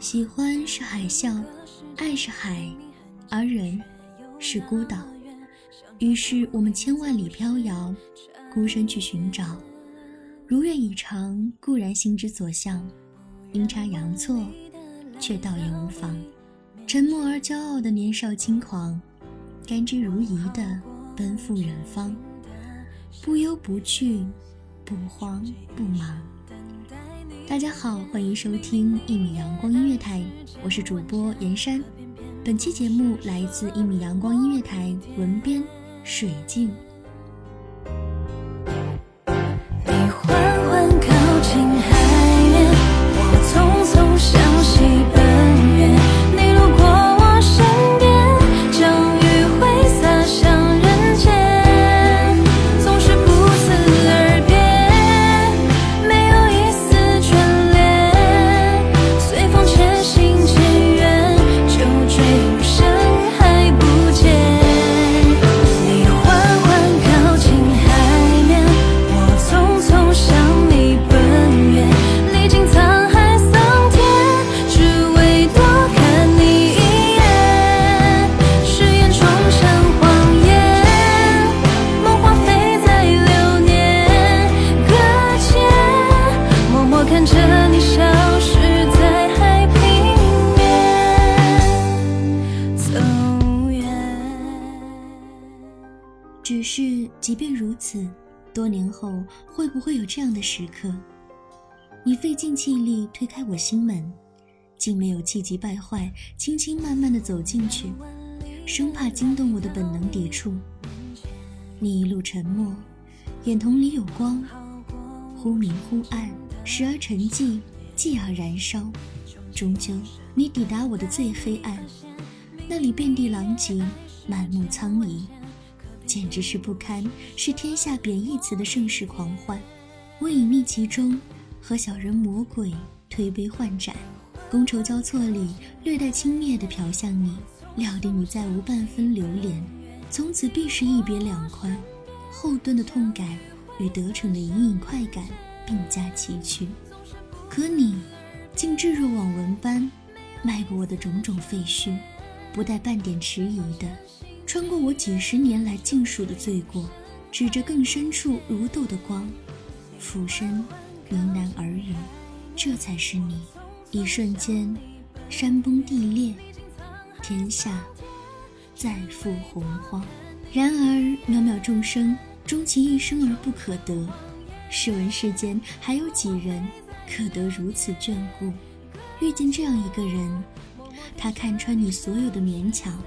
喜欢是海啸，爱是海，而人是孤岛。于是我们千万里飘摇，孤身去寻找。如愿以偿固然心之所向，阴差阳错却倒也无妨。沉默而骄傲的年少轻狂，甘之如饴的奔赴远方，不忧不惧，不慌不忙。大家好，欢迎收听一米阳光音乐台，我是主播严山。本期节目来自一米阳光音乐台文编水静。即便如此，多年后会不会有这样的时刻，你费尽气力推开我心门，竟没有气急败坏，轻轻慢慢的走进去，生怕惊动我的本能抵触。你一路沉默，眼瞳里有光，忽明忽暗，时而沉寂，继而燃烧，终究你抵达我的最黑暗，那里遍地狼藉，满目苍夷。简直是不堪，是天下贬义词的盛世狂欢。我隐匿其中，和小人魔鬼推杯换盏，觥筹交错里略带轻蔑地瞟向你，料定你再无半分留恋，从此必是一别两宽。后盾的痛感与得逞的隐隐快感并驾齐驱，可你竟置若罔闻般迈过我的种种废墟，不带半点迟疑的。穿过我几十年来尽数的罪过，指着更深处如豆的光，俯身呢喃耳语：“这才是你。”一瞬间，山崩地裂，天下再复洪荒。然而渺渺众生，终其一生而不可得。试问世间还有几人可得如此眷顾？遇见这样一个人，他看穿你所有的勉强。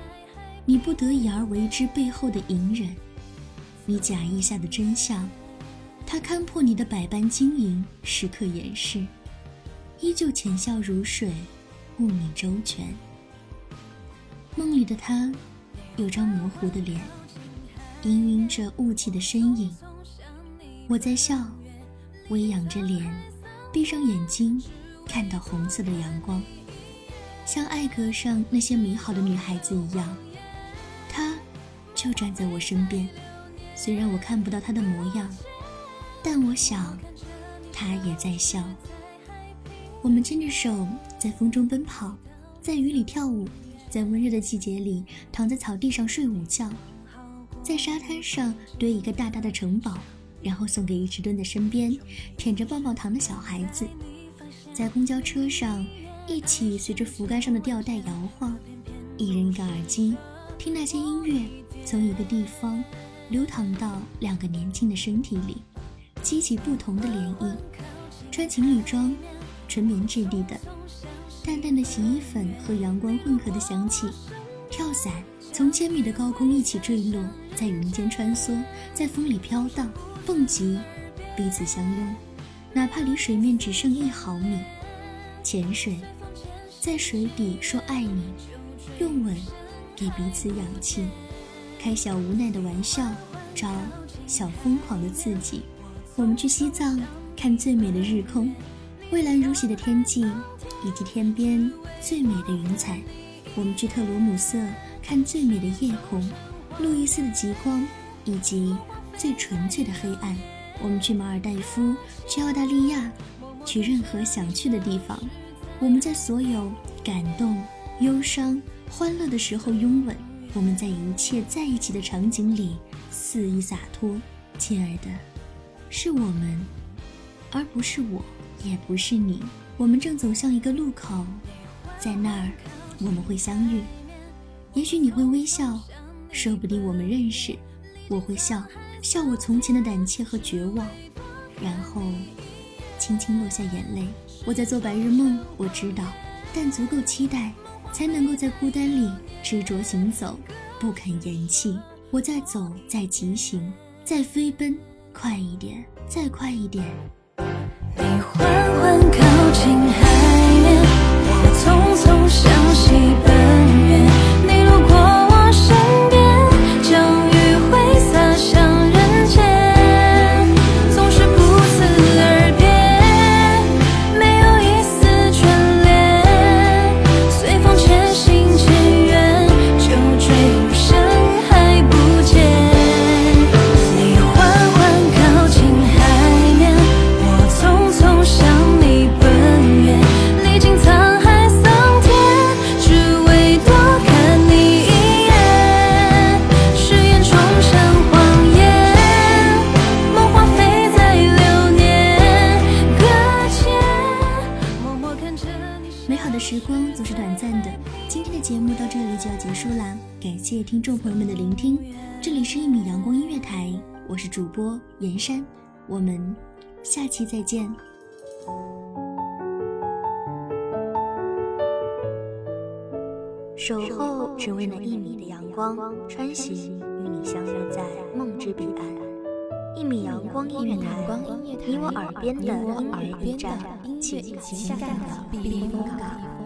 你不得已而为之背后的隐忍，你假意下的真相，他看破你的百般经营，时刻掩饰，依旧浅笑如水，护你周全。梦里的他，有张模糊的脸，氤氲着雾气的身影。我在笑，微仰着脸，闭上眼睛，看到红色的阳光，像艾格上那些美好的女孩子一样。就站在我身边，虽然我看不到他的模样，但我想，他也在笑。我们牵着手在风中奔跑，在雨里跳舞，在温热的季节里躺在草地上睡午觉，在沙滩上堆一个大大的城堡，然后送给一直蹲在身边舔着棒棒糖的小孩子。在公交车上一起随着扶杆上的吊带摇晃，一人一个耳机，听那些音乐从一个地方流淌到两个年轻的身体里，激起不同的涟漪。穿情侣装，纯棉质地的，淡淡的洗衣粉和阳光混合的香气。跳伞，从千米的高空一起坠落，在云间穿梭，在风里飘荡。蹦极，彼此相拥，哪怕离水面只剩一毫米。潜水，在水底说爱你，用吻给彼此氧气，开小无奈的玩笑，找小疯狂的刺激。我们去西藏看最美的日空，蔚蓝如洗的天际，以及天边最美的云彩。我们去特罗姆瑟看最美的夜空，路易斯的极光，以及最纯粹的黑暗。我们去马尔代夫，去澳大利亚，去任何想去的地方。我们在所有感动、忧伤、欢乐的时候拥吻。我们在一切在一起的场景里肆意洒脱。亲爱的，是我们，而不是我，也不是你。我们正走向一个路口，在那儿。我们会相遇，也许你会微笑，说不定我们认识。我会笑笑我从前的胆怯和绝望，然后轻轻落下眼泪。我在做白日梦，我知道，但足够期待，才能够在孤单里执着行走，不肯言弃。我在走，在疾行，在飞奔，快一点，再快一点。你缓缓靠近海面，我匆匆向西奔友们的聆听，这里是一米阳光音乐台，我是主播严山，我们下期再见。守候只为那一米的阳光，穿行与你相约在梦之彼岸。一米阳光音乐台，你我耳边的音乐驿站，情感的避风港。